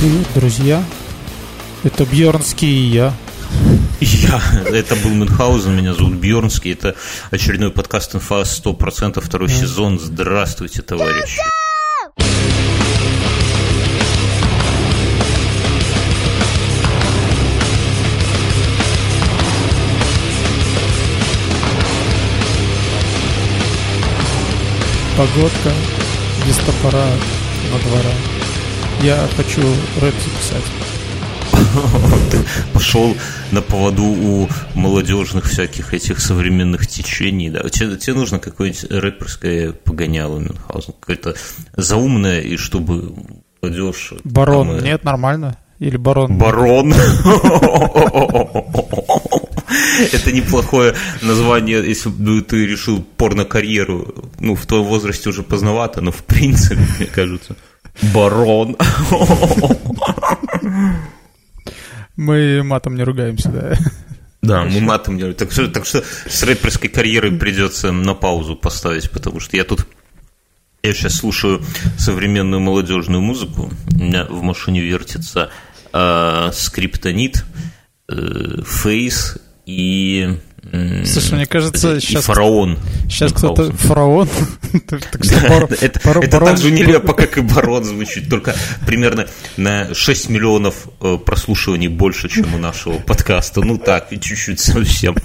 Привет, друзья. Это Бьернский и я. Я. Это был Мюнхгаузен, меня зовут Бьернский. Это очередной подкаст «Инфа 100%», второй сезон. Здравствуйте, товарищи. Погодка без топора на двора. Я хочу рэп записать. Ты пошел на поводу у молодежных всяких этих современных течений, да? Тебе, тебе нужно какое-нибудь рэперское погоняло Мюнхгаузен, какое-то заумное, и чтобы молодежь... Барон, там, э, нет, нормально? Или барон? Барон. Это неплохое название, если бы ты решил порно-карьеру. Ну, в твоем возрасте уже поздновато, но в принципе, мне кажется. Барон. Мы матом не ругаемся, да. Да, мы матом не так что, так что с рэперской карьерой придется на паузу поставить, потому что я тут я сейчас слушаю современную молодежную музыку. У меня в машине вертится э, скриптонит, э, фейс и Слушай, мне кажется, и сейчас- фараон. Сейчас кто-то фараон. Это, так же нелепо, как и барон звучит, только примерно на 6 миллионов э, прослушиваний больше, чем у нашего подкаста. Ну так, и чуть-чуть совсем.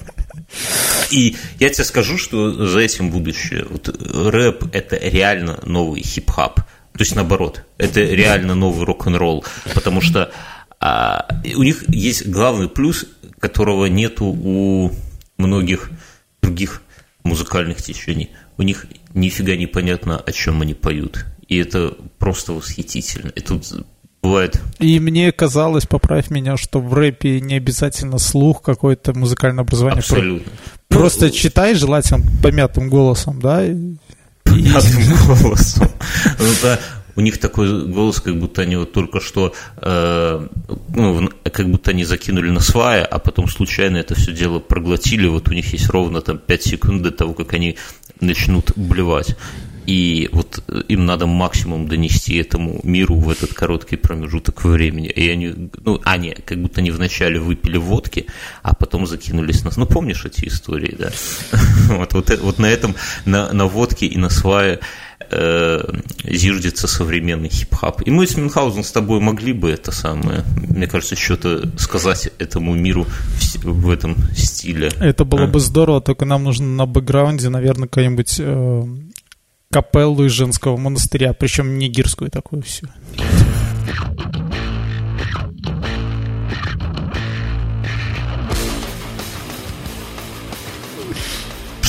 И я тебе скажу, что за этим будущее. Вот э, рэп – это реально новый хип-хоп. То есть наоборот, это реально новый рок-н-ролл, потому что а, у них есть главный плюс, которого нету у многих других музыкальных течений. У них нифига не понятно, о чем они поют. И это просто восхитительно. И тут бывает И мне казалось, поправь меня, что в рэпе не обязательно слух, какое-то музыкальное образование. Абсолютно. Просто читай желательно помятым голосом, да? и- понятным голосом. Ну да, у них такой голос, как будто они вот только что, э, ну, как будто они закинули на свая, а потом случайно это все дело проглотили. Вот у них есть ровно там 5 секунд до того, как они начнут блевать. И вот э, им надо максимум донести этому миру в этот короткий промежуток времени. И они, ну, они как будто они вначале выпили водки, а потом закинулись на... Ну, помнишь эти истории, да? Вот, вот, э- вот на этом, на, на водке и на свае зиждется современный хип-хап. И мы с Мюнхгаузен с тобой могли бы это самое, мне кажется, что-то сказать этому миру в, в этом стиле. Это было А? бы здорово, только нам нужно на бэкграунде, наверное, какую-нибудь э, капеллу из женского монастыря, причем нигерскую такую всю.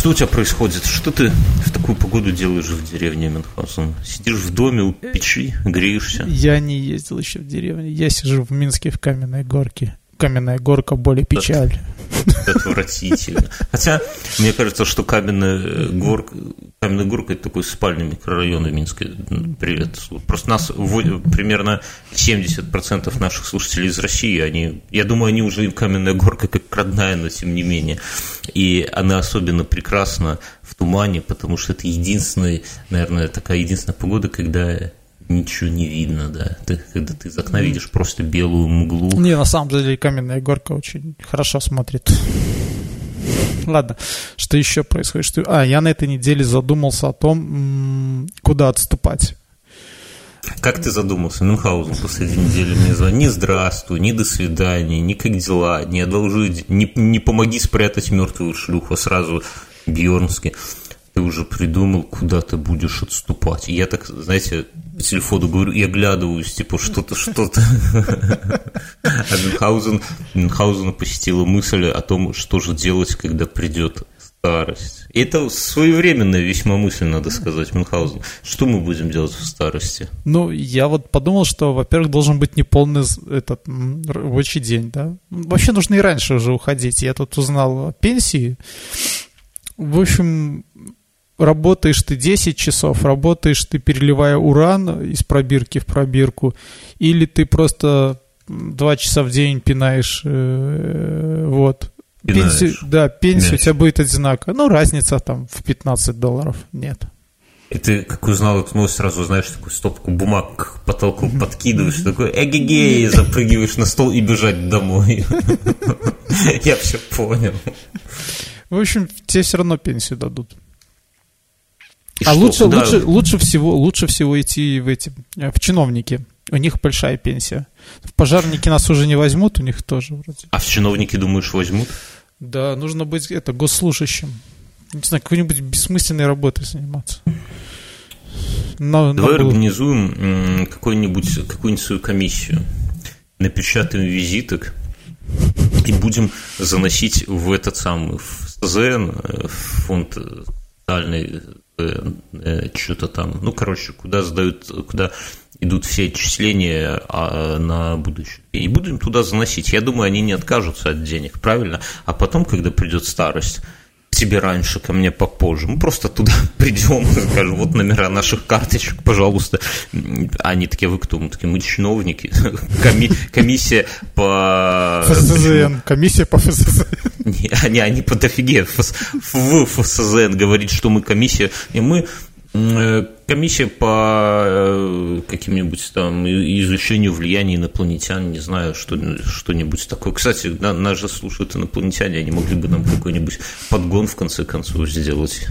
Что у тебя происходит? Что ты в такую погоду делаешь в деревне Мюнхгаузен? Сидишь в доме у печи, греешься? Я не ездил еще в деревню. Я сижу в Минске в Каменной Горке. Каменная горка, более печаль. Отвратительно. Хотя, мне кажется, что Каменная горка, Каменная горка это такой спальный микрорайон в Минске. Привет. Просто нас примерно 70% наших слушателей из России, они, я думаю, они уже им Каменная горка как родная, но тем не менее. И она особенно прекрасна в тумане, потому что это единственная, наверное, такая единственная погода, когда ничего не видно, да. Ты, когда ты из окна видишь просто белую мглу. Не, на самом деле Каменная горка очень хорошо смотрит. Ладно, что еще происходит? Что... А, я на этой неделе задумался о том, куда отступать. Как ты задумался, Мюнхгаузен последней недели мне звонил, ни здравствуй, ни до свидания, ни как дела, не одолжи, не, не помоги спрятать мертвую шлюху, сразу Бьернски. Ты уже придумал, куда ты будешь отступать. И я так, знаете, по телефону говорю и оглядываюсь, типа, что-то, что-то. А Мюнхгаузен, Мюнхгаузена посетила мысль о том, что же делать, когда придет старость. И это своевременная весьма мысль, надо сказать, Мюнхгаузен. Что мы будем делать в старости? Ну, я вот подумал, что, во-первых, должен быть неполный этот рабочий день, да. Вообще нужно и раньше уже уходить. Я тут узнал о пенсии. В общем, работаешь ты 10 часов, работаешь ты, переливая уран из пробирки в пробирку, или ты просто 2 часа в день пинаешь, э, вот. Пинаешь. Пенсию, да, пенсия у тебя будет одинаковая. Ну, разница там в 15 долларов нет. И ты, как узнал эту новость, сразу, знаешь, такую стопку бумаг к потолку подкидываешь, такой эгегей, запрыгиваешь на стол и бежать домой. Я все понял. В общем, тебе все равно пенсию дадут. А лучше, лучше, лучше, всего, лучше всего идти в эти в чиновники. У них большая пенсия. В пожарники нас уже не возьмут, у них тоже вроде. А в чиновники, думаешь, возьмут? Да, нужно быть это госслужащим. Не знаю, какой-нибудь бессмысленной работой заниматься. Но, Давай но... организуем какую-нибудь какую свою комиссию. Напечатаем визиток и будем заносить в этот самый в СЗН, в фонд социальный э, э, что-то там. Ну, короче, куда сдают, куда идут все отчисления а, на будущее. И будем туда заносить. Я думаю, они не откажутся от денег, правильно? А потом, когда придет старость, к тебе раньше, ко мне попозже. Мы просто туда придем и скажем, вот номера наших карточек, пожалуйста. Они такие, вы кто? Мы такие, мы чиновники. Коми- комиссия по... ФСЗН. Комиссия по ФСЗН. Не, они, они по дофиге. В ФСЗН говорит, что мы комиссия. И мы Э, комиссия по э, каким-нибудь там изучению влияния инопланетян, не знаю, что, что-нибудь такое. Кстати, нас же слушают инопланетяне, они могли бы нам какой-нибудь подгон в конце концов сделать.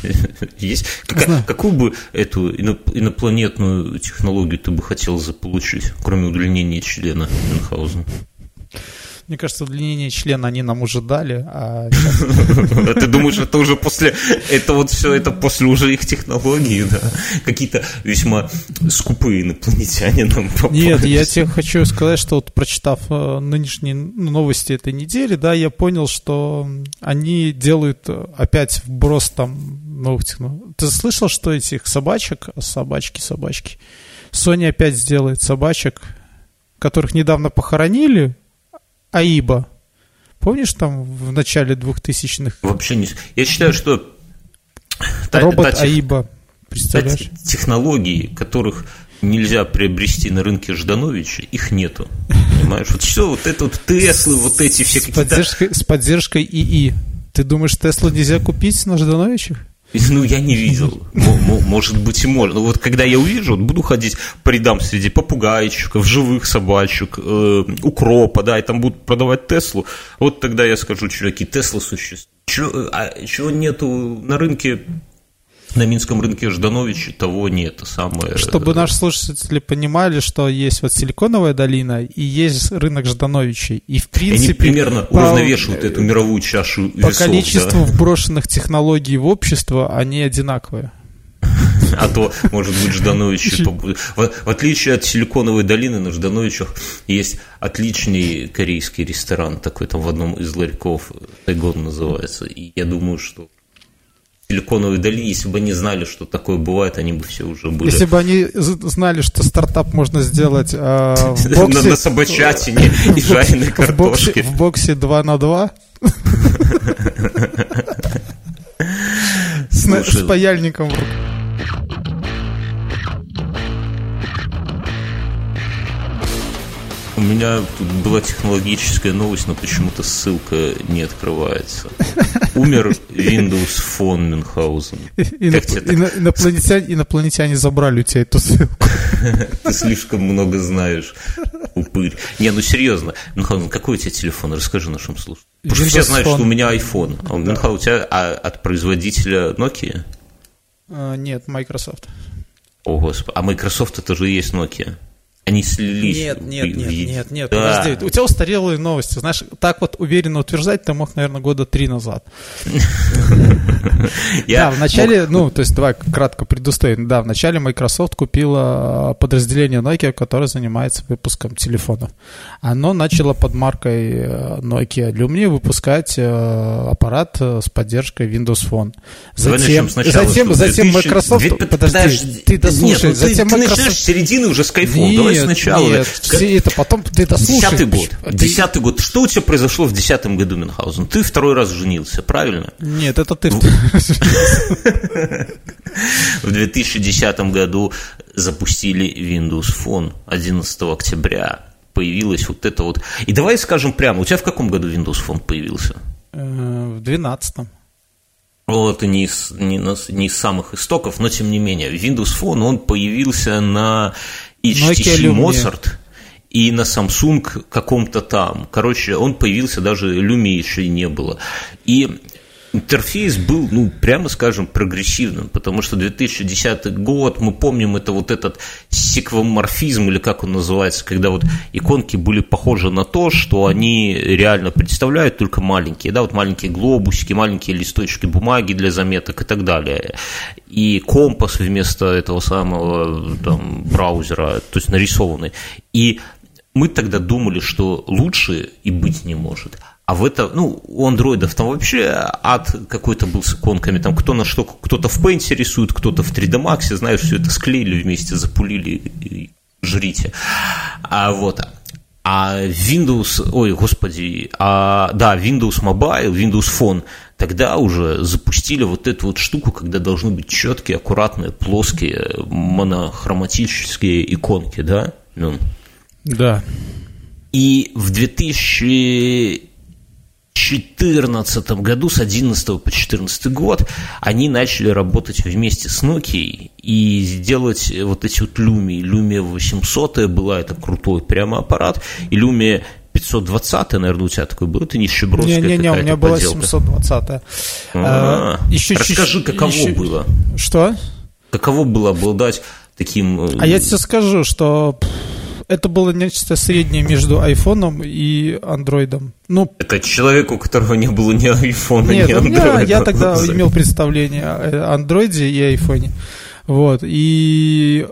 Есть? Как, какую бы эту инопланетную технологию ты бы хотел заполучить, кроме удлинения члена Мюнхгаузена? Мне кажется, удлинение члена они нам уже дали, а Ты думаешь, это уже после, это вот все, это после уже их технологий, да? Какие-то весьма скупые инопланетяне нам Нет, я тебе хочу сказать, что вот прочитав э, нынешние новости этой недели, да, я понял, что они делают опять вброс там новых технологий. Ты слышал, что этих собачек, собачки, собачки, Sony опять сделает собачек, которых недавно похоронили, Аиба. Помнишь там в начале 2000-х? Вообще не... Я считаю, что... Робот та, Аиба, представляешь? Технологии, которых нельзя приобрести на рынке Ждановича, их нету. Понимаешь? Вот все, вот это вот Теслы, вот эти все какие-то... Поддержкой, с поддержкой ИИ. Ты думаешь, Теслу нельзя купить на Ждановичах? Ну, я не видел. Может быть, и можно. Но вот когда я увижу, буду ходить по рядам среди попугайчиков, живых собачек, э, укропа, да, и там будут продавать Теслу, вот тогда я скажу, чуваки, Тесла существует. А чего нету на рынке на Минском рынке Жданович того нет. Самое... Чтобы наши слушатели понимали, что есть вот Силиконовая долина и есть рынок Ждановичей. И в принципе... Они примерно по... уравновешивают эту мировую чашу По весов, количеству да. вброшенных технологий в общество они одинаковые. А то, может быть, Ждановичи... В, в отличие от Силиконовой долины, на Ждановичах есть отличный корейский ресторан, такой там в одном из ларьков, Тайгон называется. И я думаю, что Силиконовой долине, если бы они знали, что такое бывает, они бы все уже были. Если бы они знали, что стартап можно сделать э, в боксе... На, на собачатине и жареной картошке. В боксе 2 на 2. С паяльником в руках. У меня тут была технологическая новость, но почему-то ссылка не открывается. Умер Windows Phone Мюнхгаузен. Инопланетяне, инопланетяне забрали у тебя эту ссылку. Ты слишком много знаешь, упырь. Не, ну серьезно, Мюнхгаузен, какой у тебя телефон? Расскажи нашим слушателям. Потому что все знают, что у меня iPhone. А у Мюнхгаузена у тебя а от производителя Nokia? А, нет, Microsoft. О, господи. А Microsoft это же и есть Nokia. Они слились. Нет, нет, нет, нет, нет, да. подожди. У тебя устарелые новости. Знаешь, так вот уверенно утверждать ты мог, наверное, года три назад. Да, в начале, ну, то есть давай кратко предустоим. Да, в начале Microsoft купила подразделение Nokia, которое занимается выпуском телефонов. Оно начало под маркой э, Nokia Lumia выпускать э, аппарат э, с поддержкой Windows Phone. Затем, затем, затем Microsoft... Подожди, ты дослушай. Ну затем Microsoft... Ты начинаешь середины уже с кайфом. Давай сначала. Нет, все это потом ты дослушай. Десятый год. Десятый год. Что у тебя произошло в десятом году, Мюнхгаузен? Ты второй раз женился, правильно? Нет, это ты. В 2010 году запустили Windows Phone 11 октября. Появилась вот это вот. И давай скажем прямо, у тебя в каком году Windows Phone появился? Э, в 12 Вот, не из, не, не из самых истоков, но тем не менее. Windows Phone, он появился на HTC Mozart и на Samsung каком-то там. Короче, он появился, даже Lumia еще и не было. И интерфейс был, ну, прямо скажем, прогрессивным, потому что 2010 год, мы помним, это вот этот секвоморфизм, или как он называется, когда вот иконки были похожи на то, что они реально представляют только маленькие, да, вот маленькие глобусики, маленькие листочки бумаги для заметок и так далее. И компас вместо этого самого там, браузера, то есть нарисованный. И мы тогда думали, что лучше и быть не может. А в это, ну, у андроидов там вообще ад какой-то был с иконками, там кто на что, кто-то в Paint рисует, кто-то в 3D Max, знаешь, все это склеили вместе, запулили, и жрите. А вот, а Windows, ой, господи, а, да, Windows Mobile, Windows Phone, тогда уже запустили вот эту вот штуку, когда должны быть четкие, аккуратные, плоские, монохроматические иконки, да? Ну. Да. И в 2000 2014 году, с 11 по 14 год, они начали работать вместе с Nokia и сделать вот эти вот Lumia. Lumia 800 была, это крутой прямо аппарат, и Lumia 520, наверное, у тебя такой был, это нищебродская Не-не-не, у меня была 720 а, а, еще Расскажи, каково еще... было? Что? Каково было обладать таким... Э, а я тебе скажу, что это было нечто среднее между айфоном и андроидом. Ну, это человек, у которого не было ни айфона, нет, ни андроида. Я, я тогда имел представление о андроиде и айфоне. Вот, и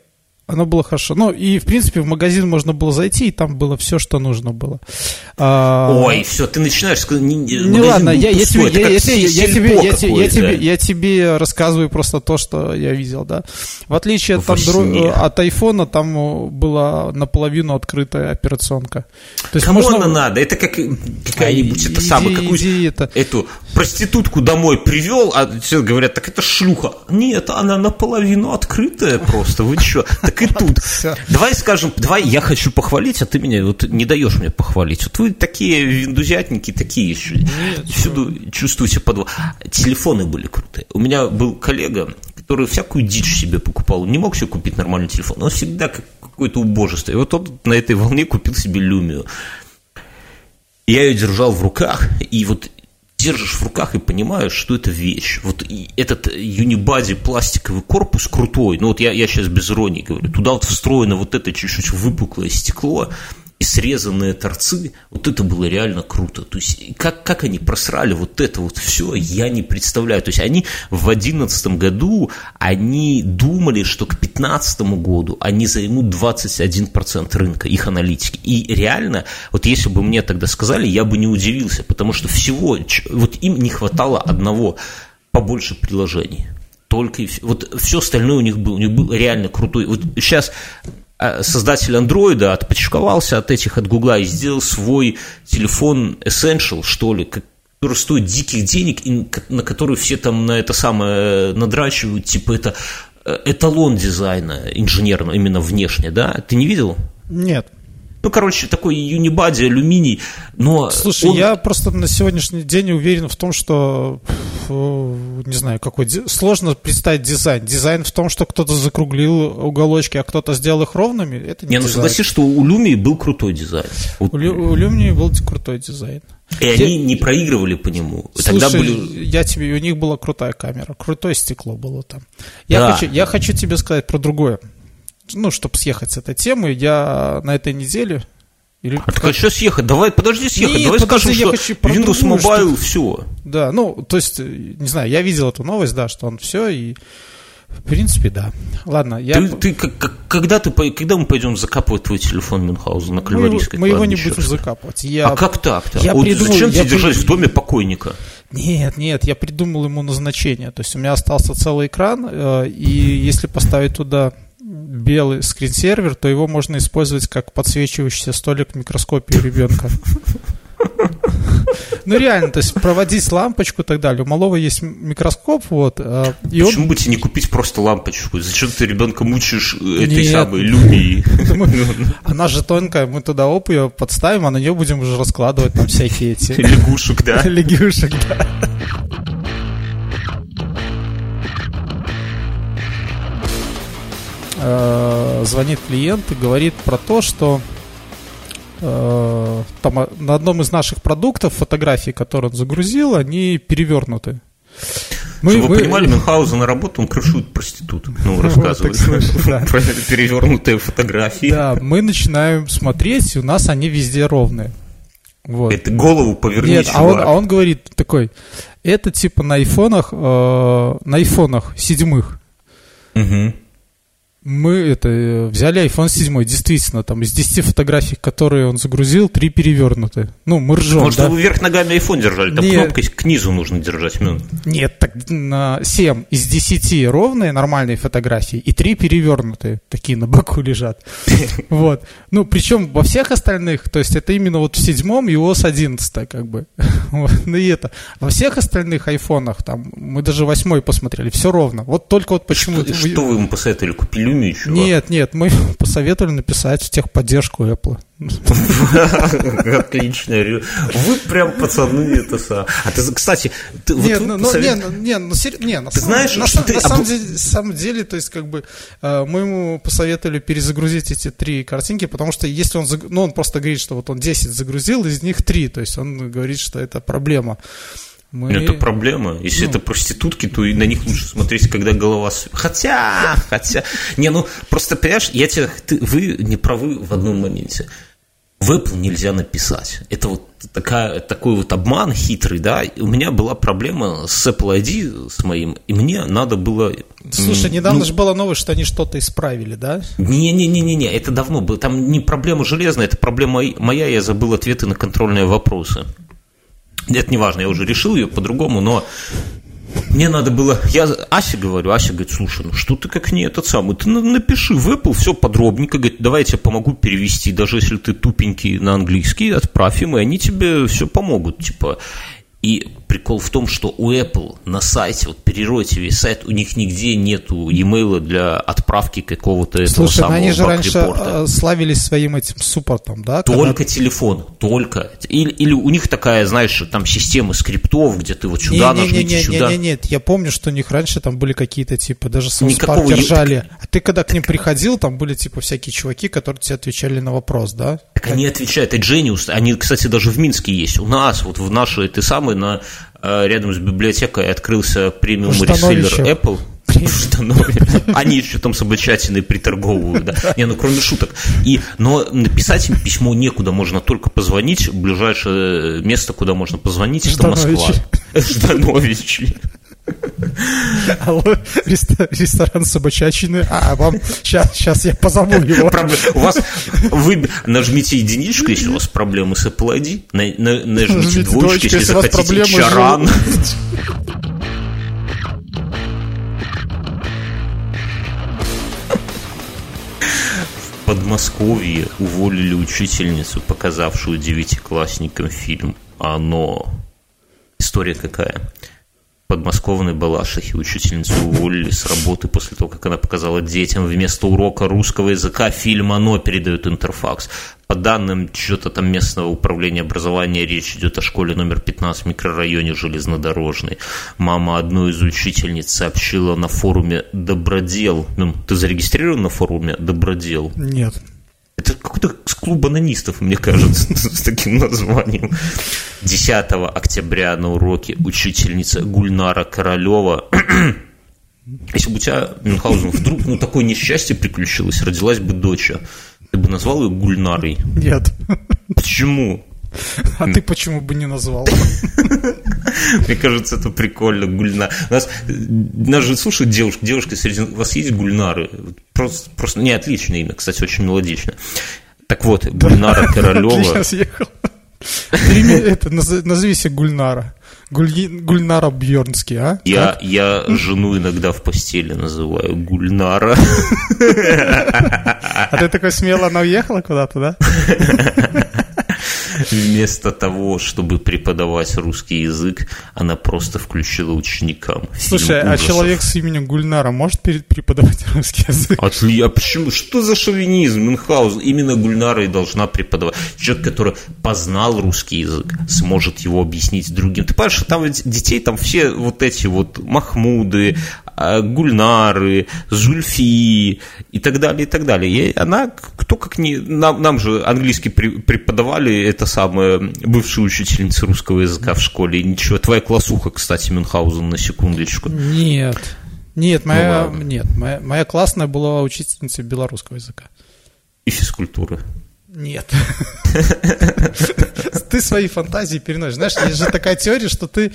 оно было хорошо. Ну, и, в принципе, в магазин можно было зайти, и там было все, что нужно было. А... Ой, все, ты начинаешь. Не, не ладно, я, я, тебе, я, я, я, тебе, я, тебе, я, тебе, я тебе рассказываю просто то, что я видел, да. В отличие от, андро... от айфона, там была наполовину открытая операционка. То есть Кому можно... она надо? Это как какая-нибудь, а, это самое, какую это... эту проститутку домой привел, а все говорят, так это шлюха. Нет, она наполовину открытая просто, вы что? Так и тут. Давай скажем, давай я хочу похвалить, а ты меня вот не даешь мне похвалить. Вот вы такие виндузятники, такие еще. Всюду чувствуете подвох. Телефоны были крутые. У меня был коллега, который всякую дичь себе покупал. Не мог себе купить нормальный телефон. Он всегда как какое-то убожество. И вот он на этой волне купил себе люмию. Я ее держал в руках, и вот держишь в руках и понимаешь, что это вещь. Вот этот юнибади пластиковый корпус крутой, ну вот я, я сейчас без иронии говорю, туда вот встроено вот это чуть-чуть выпуклое стекло, и срезанные торцы, вот это было реально круто. То есть, как, как они просрали вот это вот все, я не представляю. То есть, они в 2011 году, они думали, что к 2015 году они займут 21% рынка, их аналитики. И реально, вот если бы мне тогда сказали, я бы не удивился, потому что всего, вот им не хватало одного побольше приложений только и все. Вот все остальное у них было, у них был реально крутой. Вот сейчас создатель андроида отпочковался от этих, от Гугла и сделал свой телефон Essential, что ли, который стоит диких денег, и на который все там на это самое надрачивают, типа это э, эталон дизайна инженерного, именно внешне, да? Ты не видел? Нет. Ну, короче, такой юнибади, алюминий, но... Слушай, он... я просто на сегодняшний день уверен в том, что, не знаю, какой... Сложно представить дизайн. Дизайн в том, что кто-то закруглил уголочки, а кто-то сделал их ровными, это не Не, ну согласись, что у Люмии был крутой дизайн. У, у, Лю, у Люмии был крутой дизайн. И Где... они не проигрывали по нему. Слушай, Тогда были... я тебе, у них была крутая камера, крутое стекло было там. Я, да. хочу, я хочу тебе сказать про другое ну, чтобы съехать с этой темы, я на этой неделе... Или а как... что съехать? Давай, подожди съехать, Нет, давай подожди, скажем, я что хочу Windows другую, Mobile, что... все. Да, ну, то есть, не знаю, я видел эту новость, да, что он все, и в принципе, да. Ладно, я... Ты, ты как, когда, ты, когда мы пойдем закапывать твой телефон Мюнхгаузен на Кальварийской Мы, мы его не будем закапывать. Я, а как так-то? Я вот придумал, зачем я тебе при... держать в доме покойника? Нет, нет, я придумал ему назначение. То есть у меня остался целый экран, э, и если поставить туда белый скринсервер, то его можно использовать как подсвечивающийся столик в микроскопе ребенка. Ну реально, то есть проводить лампочку и так далее. У малого есть микроскоп, вот. А, и Почему он... бы тебе не купить просто лампочку? Зачем ты ребенка мучаешь этой Нет. самой люмией? Она же тонкая, мы туда оп ее подставим, а на нее будем уже раскладывать там всякие эти... Лягушек, да? Лягушек, да. Э, звонит клиент и говорит про то, что э, там а, на одном из наших продуктов фотографии, которые он загрузил, они перевернуты. Мы, Чтобы вы понимали, Мюнхгаузен на работу, он крышует проституток. Ну, рассказывает про перевернутые фотографии. Да, мы начинаем смотреть, и у нас они везде ровные. Вот. Это голову поверни, Нет, а он, а он говорит такой, это типа на айфонах, э, на айфонах седьмых. Угу мы это э, взяли iPhone 7, действительно, там из 10 фотографий, которые он загрузил, 3 перевернуты. Ну, мы ржем, Может, да? вы вверх ногами iPhone держали, там Нет. кнопкой к низу нужно держать. Ну. Нет, так на 7 из 10 ровные нормальные фотографии и 3 перевернутые, такие на боку лежат. Вот. Ну, причем во всех остальных, то есть это именно вот в седьмом и iOS 11, как бы. Ну и это. Во всех остальных айфонах, там, мы даже восьмой посмотрели, все ровно. Вот только вот почему... Что вы ему посоветовали? Купили Xiaomi, чувак. Нет, нет, мы посоветовали написать в техподдержку Apple. Отлично. Вы прям пацаны это са. А ты, кстати, ты нет, вот ну, ну, не, ну, не, ну, сер... не, на, ты самом, знаешь, на, ты... на самом, деле, самом деле, то есть как бы э, мы ему посоветовали перезагрузить эти три картинки, потому что если он, ну, он просто говорит, что вот он 10 загрузил, из них 3, то есть он говорит, что это проблема. Мы... Это проблема. Если ну... это проститутки, то и на них лучше смотреть, когда голова... Хотя, хотя... Не, ну, просто, понимаешь, я тебе... Ты, вы не правы в одном моменте. В Apple нельзя написать. Это вот такая, такой вот обман хитрый, да. У меня была проблема с Apple ID, с моим, и мне надо было... Слушай, недавно ну, же была новость, что они что-то исправили, да? Не-не-не-не, это давно было. Там не проблема железная, это проблема моя, я забыл ответы на контрольные вопросы. Это не важно, я уже решил ее по-другому, но мне надо было, я Асе говорю, Ася говорит, слушай, ну что ты как не этот самый, ты напиши в Apple все подробненько, говорит, давай я тебе помогу перевести, даже если ты тупенький на английский, отправь им, и они тебе все помогут, типа, и прикол в том, что у Apple на сайте, вот переройте весь сайт, у них нигде нету e-mail для отправки какого-то этого Слушай, самого они же раньше э, славились своим этим суппортом, да? Только когда... телефон, только. Или, или у них такая, знаешь, там система скриптов, где ты вот сюда не, нажмите, не, не, сюда. Нет, нет, я помню, что у них раньше там были какие-то типа, даже Никакого держали. А ты когда к ним приходил, там были типа всякие чуваки, которые тебе отвечали на вопрос, да? Так они отвечают, это Genius, они, кстати, даже в Минске есть. У нас, вот в нашей, ты самый на э, рядом с библиотекой открылся премиум реселлер Apple. Они еще там собачатины приторговывают, да. Не, ну кроме шуток. И, но написать им письмо некуда, можно только позвонить. Ближайшее место, куда можно позвонить, это Москва. Ждановичи. Алло, ресторан собачачины. А, вам сейчас, сейчас я позову его. У вас вы нажмите единичку, если у вас проблемы с Apple ID, нажмите двоечку, если захотите чаран. В Подмосковье уволили учительницу, показавшую девятиклассникам фильм «Оно». История какая? Подмосковной Балашихи учительницу уволили с работы после того, как она показала детям вместо урока русского языка фильм «Оно» передает Интерфакс. По данным что-то там местного управления образования, речь идет о школе номер 15 в микрорайоне Железнодорожный. Мама одной из учительниц сообщила на форуме «Добродел». Ну, ты зарегистрирован на форуме «Добродел»? Нет. Это какой-то клуб анонистов, мне кажется, с таким названием. 10 октября на уроке учительница Гульнара Королева если бы у тебя, Мюнхгаузен, вдруг ну, такое несчастье приключилось, родилась бы дочь, ты бы назвал ее Гульнарой? Нет. Почему? А ты почему бы не назвал? Мне кажется, это прикольно, Гульнар. У нас, нас же слушают девушки. Девушки, среди у вас есть Гульнары? Просто, просто не отличное имя, кстати, очень мелодично. Так вот, Гульнара Королева. Отлично съехал. Это, назови себе Гульнара. Гуль... Гульнара Бьернский, а? Я, я жену иногда в постели называю Гульнара. А ты такой смело она уехала куда-то, да? Вместо того, чтобы преподавать русский язык, она просто включила ученикам. Слушай, а человек с именем Гульнара может преподавать русский язык? А, а почему? Что за шовинизм? Мюнхгаузен именно Гульнара и должна преподавать. Человек, который познал русский язык, сможет его объяснить другим. Ты понимаешь, что там детей, там все вот эти вот Махмуды, Гульнары, Зульфии и так далее, и так далее. И она, кто как не... Нам, нам же английский преподавали, это самая бывшая учительница русского языка в школе. Ничего, твоя классуха, кстати, Мюнхгаузен, на секундочку. Нет, нет, моя, ну, нет, моя, моя классная была учительница белорусского языка. И физкультуры. Нет. Ты свои фантазии переносишь. Знаешь, есть же такая теория, что ты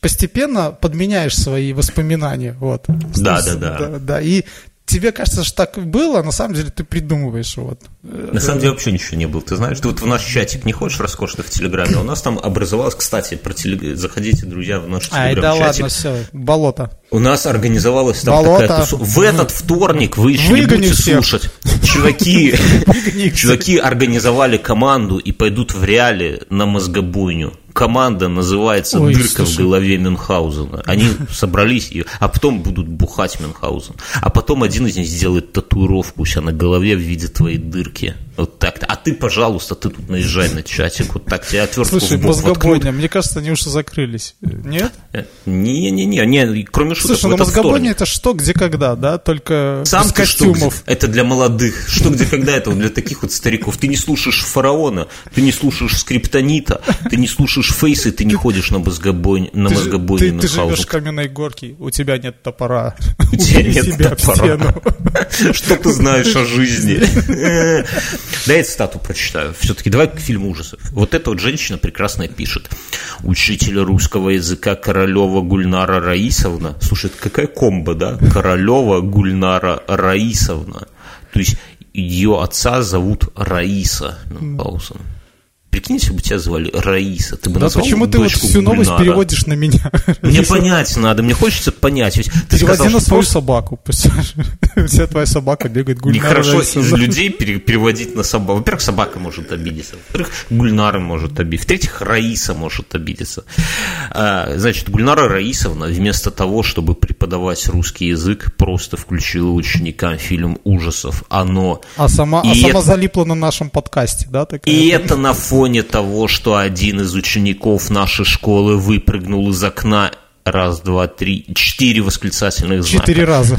постепенно подменяешь свои воспоминания. Вот. Да, да, да. Да, да. И тебе кажется, что так было, а на самом деле ты придумываешь. Вот. На самом деле вообще ничего не было. Ты знаешь, ты вот в наш чатик не ходишь роскошно в Телеграме, а у нас там образовалось, кстати, про телег... заходите, друзья, в наш Телеграм-чатик. Ай, да ладно, все, болото. У нас организовалась там болото. такая тусу... В этот вторник вы еще Выгони не будете всех. слушать. Чуваки, чуваки организовали команду и пойдут в реале на мозгобойню команда называется Ой, «Дырка слушай. в голове Мюнхгаузена». Они собрались, и, а потом будут бухать Мюнхгаузен. А потом один из них сделает татуировку у себя на голове в виде твоей дырки. Вот так. А ты, пожалуйста, ты тут наезжай на чатик. Вот так тебе отвертку Слушай, мозгобойня, мне кажется, они уже закрылись. Нет? Не-не-не, не, кроме шуток. Слушай, ну мозгобойня это что, где, когда, да? Только Сам без костюмов. Что, это для молодых. Что, где, когда это для таких вот стариков. Ты не слушаешь фараона, ты не слушаешь скриптонита, ты не слушаешь фейсы, ты не ходишь на мозгобойню на мозгобойне Ты, ты живешь в каменной горке, у тебя нет топора. У тебя нет топора. Что ты знаешь о жизни? Да, я цитату прочитаю. Все-таки давай к фильму ужасов. Вот эта вот женщина прекрасно пишет. Учитель русского языка Королева Гульнара Раисовна. Слушай, это какая комба, да? Королева Гульнара Раисовна. То есть ее отца зовут Раиса Мюнхгаузен. Прикинь, если бы тебя звали Раиса, ты бы да назвал почему ты вот всю Гульнара? новость переводишь на меня? Мне понять надо, мне хочется понять. Ведь ты Переводи сказал, на что свою собаку. Вся твоя собака бегает Гульнара Нехорошо Раиса. из людей пере- переводить на собаку. Во-первых, собака может обидеться. Во-вторых, Гульнара может обидеться. В-третьих, Раиса может обидеться. А, Значит, Гульнара Раисовна вместо того, чтобы преподавать русский язык, просто включила ученикам фильм ужасов «Оно». А сама, а И сама это- залипла на нашем подкасте, да? Такая? И это на фоне того, что один из учеников нашей школы выпрыгнул из окна раз, два, три, четыре восклицательных знака. Четыре раза.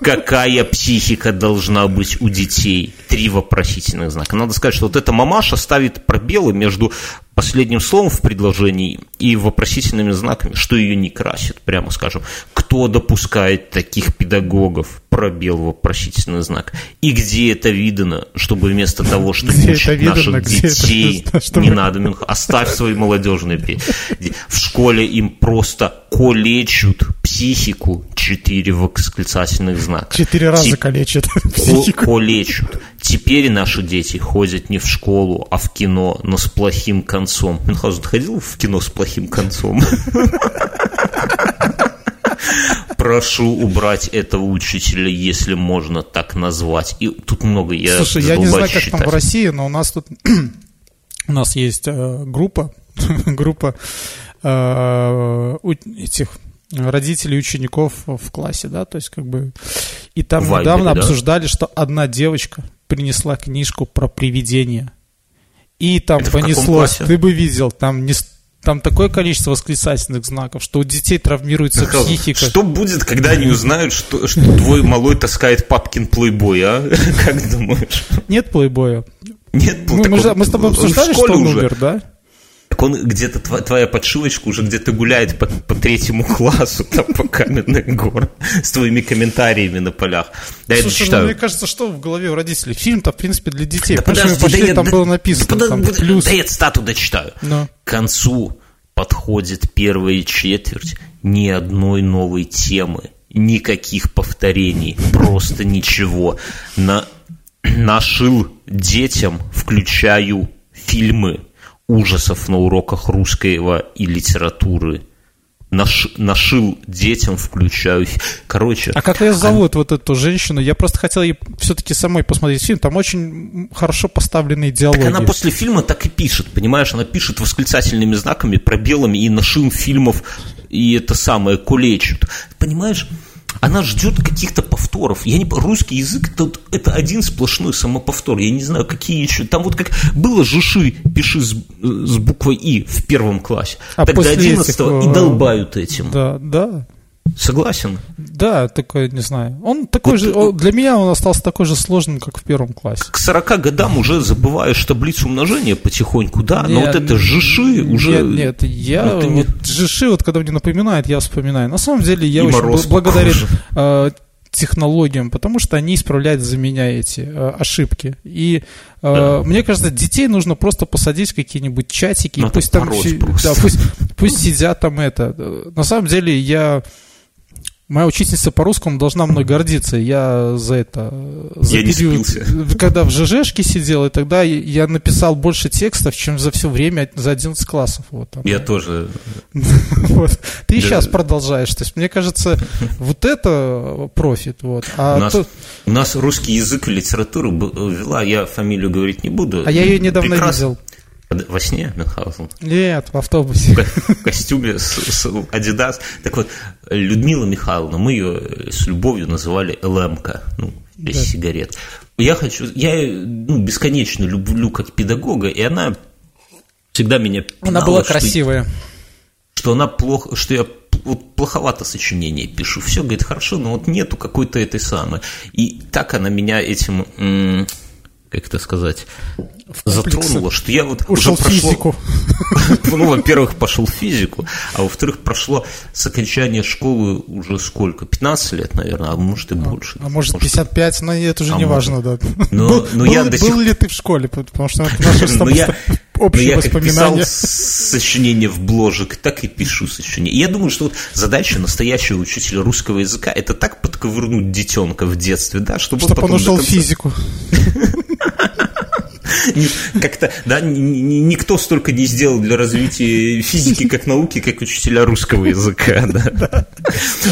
Какая психика должна быть у детей? Три вопросительных знака. Надо сказать, что вот эта мамаша ставит пробелы между последним словом в предложении и вопросительными знаками, что ее не красит, прямо скажем. Кто допускает таких педагогов? Пробел, вопросительный знак. И где это видно, чтобы вместо того, чтобы Где учить видно? наших это? детей, Что не вы- надо, Мюнх, оставь свои молодежные В школе им просто колечут психику четыре восклицательных знака. Четыре раза Тип- калечит Ко- психику. колечут. Теперь наши дети ходят не в школу, а в кино, но с плохим концом. Мюнхгаузен ходил в кино с плохим концом? Прошу убрать этого учителя, если можно так назвать. И тут много я Слушай, я не знаю, как там в. России, но у нас тут у нас есть э, группа, группа э, этих родителей учеников в классе, да, то есть как бы и там Вайбере, недавно да? обсуждали, что одна девочка принесла книжку про привидения, и там Это понеслось, ты бы видел, там не там такое количество восклицательных знаков, что у детей травмируется психика. Что будет, когда они узнают, что, что твой малой таскает папкин плейбой, а? Как думаешь? Нет плейбоя. Нет, ну, Мы, так мы, же- мы с тобой обсуждали, что он уже. умер, да? Так он где-то, твоя подшивочка уже где-то гуляет по, по третьему классу, там по каменных гор, с твоими комментариями на полях. Да, я это Слушай, ну, читаю. мне кажется, что в голове у родителей? Фильм-то, в принципе, для детей. Да Потому подожди, пошли, да там да- было написано, да там подожди, плюс. Да я цитату дочитаю. Ну. К концу подходит первая четверть ни одной новой темы, никаких повторений, просто ничего. На, нашил детям, включаю фильмы ужасов на уроках русского и литературы. Наш, нашил детям, включаю... фи- Короче, А как ее зовут, вот эту женщину? Я просто хотел ей все-таки самой посмотреть фильм. Там очень хорошо поставленные диалоги. Так она после фильма так и пишет, понимаешь? Она пишет восклицательными знаками, пробелами и нашин фильмов, и это самое, кулечут. Понимаешь? Она ждет каких-то повторов. Я не, русский язык это, вот- это один сплошной самоповтор. Я не знаю, какие еще. Там вот как было жиши, пиши с, с буквой И в первом классе. А Тогда после 11 этих, и э, долбают этим. Да, да. Согласен. Да, такой, не знаю. Он такой вот, же, он, для меня он остался такой же сложным, как в первом классе. К 40 годам уже забываешь таблицу умножения потихоньку, да, нет, но вот это жиши уже... Нет, нет, я вот не... жиши, вот когда мне напоминает, я вспоминаю. На самом деле я И очень благодарен э, технологиям, потому что они исправляют за меня эти э, ошибки. И э, да. мне кажется, детей нужно просто посадить в какие-нибудь чатики, и пусть там да, пусть, пусть сидят там это. На самом деле я Моя учительница по русскому должна мной гордиться. Я за это... За я период. Когда в ЖЖшке сидел, и тогда я написал больше текстов, чем за все время, за 11 классов. Вот, там. Я тоже. вот. Ты сейчас продолжаешь. То есть, мне кажется, вот это профит. Вот. А у, нас, то... у нас русский язык и литературу вела, я фамилию говорить не буду. А я ее недавно Прекрас... видел. Во сне Мюнхгаузен? Нет, в автобусе. В костюме с, с Adidas. Так вот, Людмила Михайловна, мы ее с любовью называли ЛМК, ну, без да. сигарет. Я хочу, я ну, бесконечно люблю как педагога, и она всегда меня пинала, Она была красивая. Что, что она плохо, что я вот плоховато сочинение пишу. Все, говорит, хорошо, но вот нету какой-то этой самой. И так она меня этим как это сказать, затронуло, что я вот ушел уже прошло, физику. ну, во-первых, пошел в физику, а во-вторых, прошло с окончания школы уже сколько, 15 лет, наверное, а может и а, больше. А может 55, но это уже а не важно, да. Но, был, но я до сих... был ли ты в школе, потому что это наше с тобой общее я воспоминание. как писал сочинение в бложек, так и пишу сочинение. Я думаю, что вот задача настоящего учителя русского языка это так подковырнуть детенка в детстве, да, чтобы, чтобы он, он ушел физику. Как-то, да, никто столько не сделал для развития физики как науки, как учителя русского языка, да.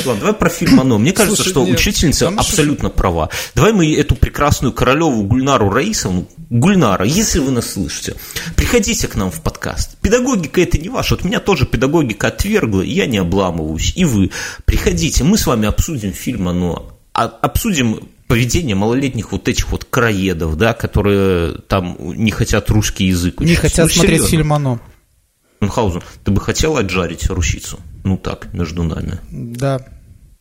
Ладно, давай про фильм «Оно». Мне кажется, Слушай, что нет, учительница абсолютно права. Давай мы эту прекрасную Королеву Гульнару Раисовну, Гульнара, если вы нас слышите, приходите к нам в подкаст. Педагогика это не ваша. Вот меня тоже педагогика отвергла, и я не обламываюсь. И вы приходите, мы с вами обсудим фильм «Оно». А, обсудим поведение малолетних вот этих вот краедов, да, которые там не хотят русский язык учить. Не хотят ну, смотреть серьезно. фильм «Оно». Мюнхгаузен, ты бы хотел отжарить русицу? Ну так, между нами. Да.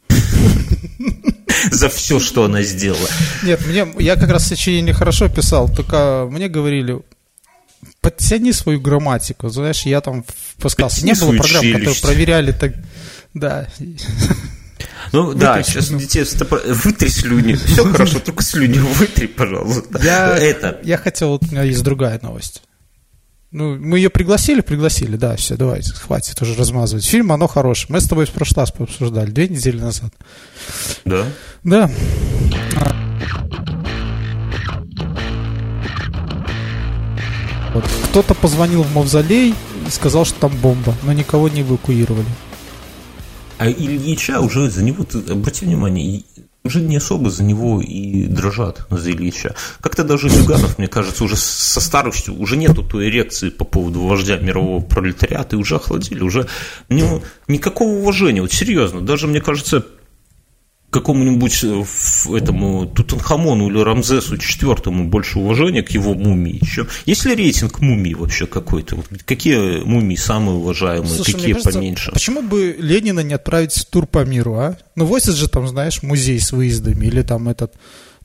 За все, что она сделала. Нет, мне, я как раз сочинение хорошо писал, только мне говорили, подтяни свою грамматику. Знаешь, я там впускался. Не было программ, которые проверяли так. Да. Ну да, сейчас слюну. детей вытри слюни. Все хорошо, только слюни вытри, пожалуйста. Я, Это... я хотел, вот у меня есть другая новость. Ну, мы ее пригласили, пригласили, да, все, давайте, хватит уже размазывать. Фильм, оно хорошее. Мы с тобой в прошлый раз обсуждали, две недели назад. Да? Да. Вот. Кто-то позвонил в Мавзолей и сказал, что там бомба, но никого не эвакуировали. А Ильича уже за него, ты обрати внимание, уже не особо за него и дрожат за Ильича. Как-то даже Зюганов, мне кажется, уже со старостью, уже нету той эрекции по поводу вождя мирового пролетариата, и уже охладили, уже ну, никакого уважения, вот серьезно, даже, мне кажется, какому-нибудь э, этому Тутанхамону или Рамзесу четвертому больше уважения к его мумии, чем есть ли рейтинг мумий вообще какой-то? Какие мумии самые уважаемые, Слушай, какие кажется, поменьше? Почему бы Ленина не отправить в тур по миру, а? Ну, возят же там, знаешь, музей с выездами или там этот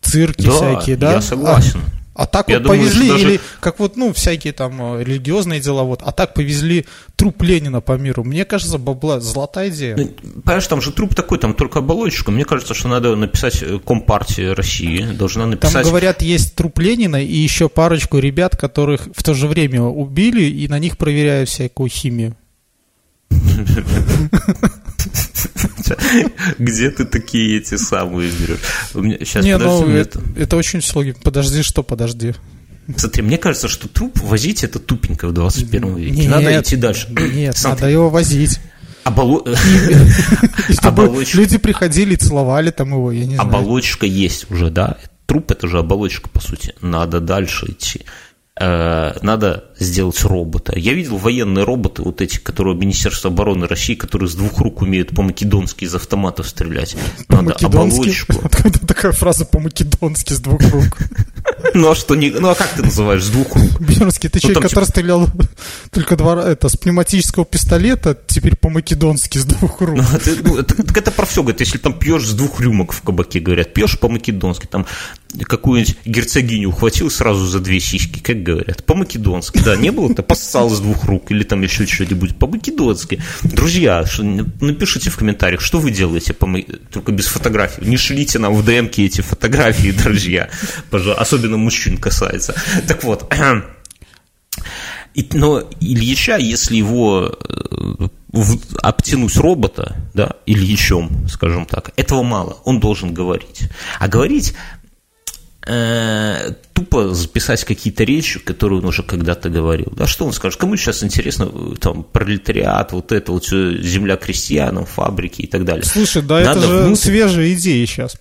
цирки да, всякие, да? Я согласен. А, а так Я вот думаю, повезли, даже... или как вот, ну, всякие там э, религиозные дела, вот, а так повезли труп Ленина по миру. Мне кажется, бабла, золотая идея. Ну, понимаешь, там же труп такой, там только оболочка. Мне кажется, что надо написать э, Компартия России, должна написать... Там, говорят, есть труп Ленина и еще парочку ребят, которых в то же время убили, и на них проверяют всякую химию. Где ты такие эти самые берешь? Сейчас, Не, подожди, ну, это, это очень сложно. Подожди, что подожди? Смотри, мне кажется, что труп возить это тупенько в 21 веке. Нет, надо идти дальше. Нет, Смотри. надо его возить. Оболо... Люди приходили и целовали там его, я не знаю. Оболочка есть уже, да? Труп это же оболочка, по сути. Надо дальше идти. Э, надо сделать робота. Я видел военные роботы, вот эти, которые Министерство обороны России, которые с двух рук умеют по-македонски из автоматов стрелять. Надо оболочку. Откуда такая фраза по-македонски с двух рук? Ну а что, не, ну а как ты называешь с двух рук? Бернский, ты Ну, человек, который стрелял только два, это, с пневматического пистолета, теперь по-македонски с двух рук. Ну, это, ну, это, так это про все говорит. Если там пьешь с двух рюмок в кабаке, говорят, пьешь по-македонски, там какую-нибудь герцогиню ухватил сразу за две сиськи, как говорят, по-македонски. Да, не было-то, поссал с двух рук или там еще что-нибудь по-македонски. Друзья, напишите в комментариях, что вы делаете, только без фотографий. Не шлите нам в ДМки эти фотографии, друзья. Пожалуйста, особенно мужчин касается. Так вот, но Ильича, если его э, обтянуть робота, да, Ильичом, скажем так, этого мало, он должен говорить. А говорить э, тупо записать какие-то речи, которые он уже когда-то говорил. Да, что он скажет? Кому сейчас интересно э, там пролетариат, вот это вот всё, земля крестьянам, фабрики и так далее. Слушай, да Надо это же внутрь- свежие идеи сейчас.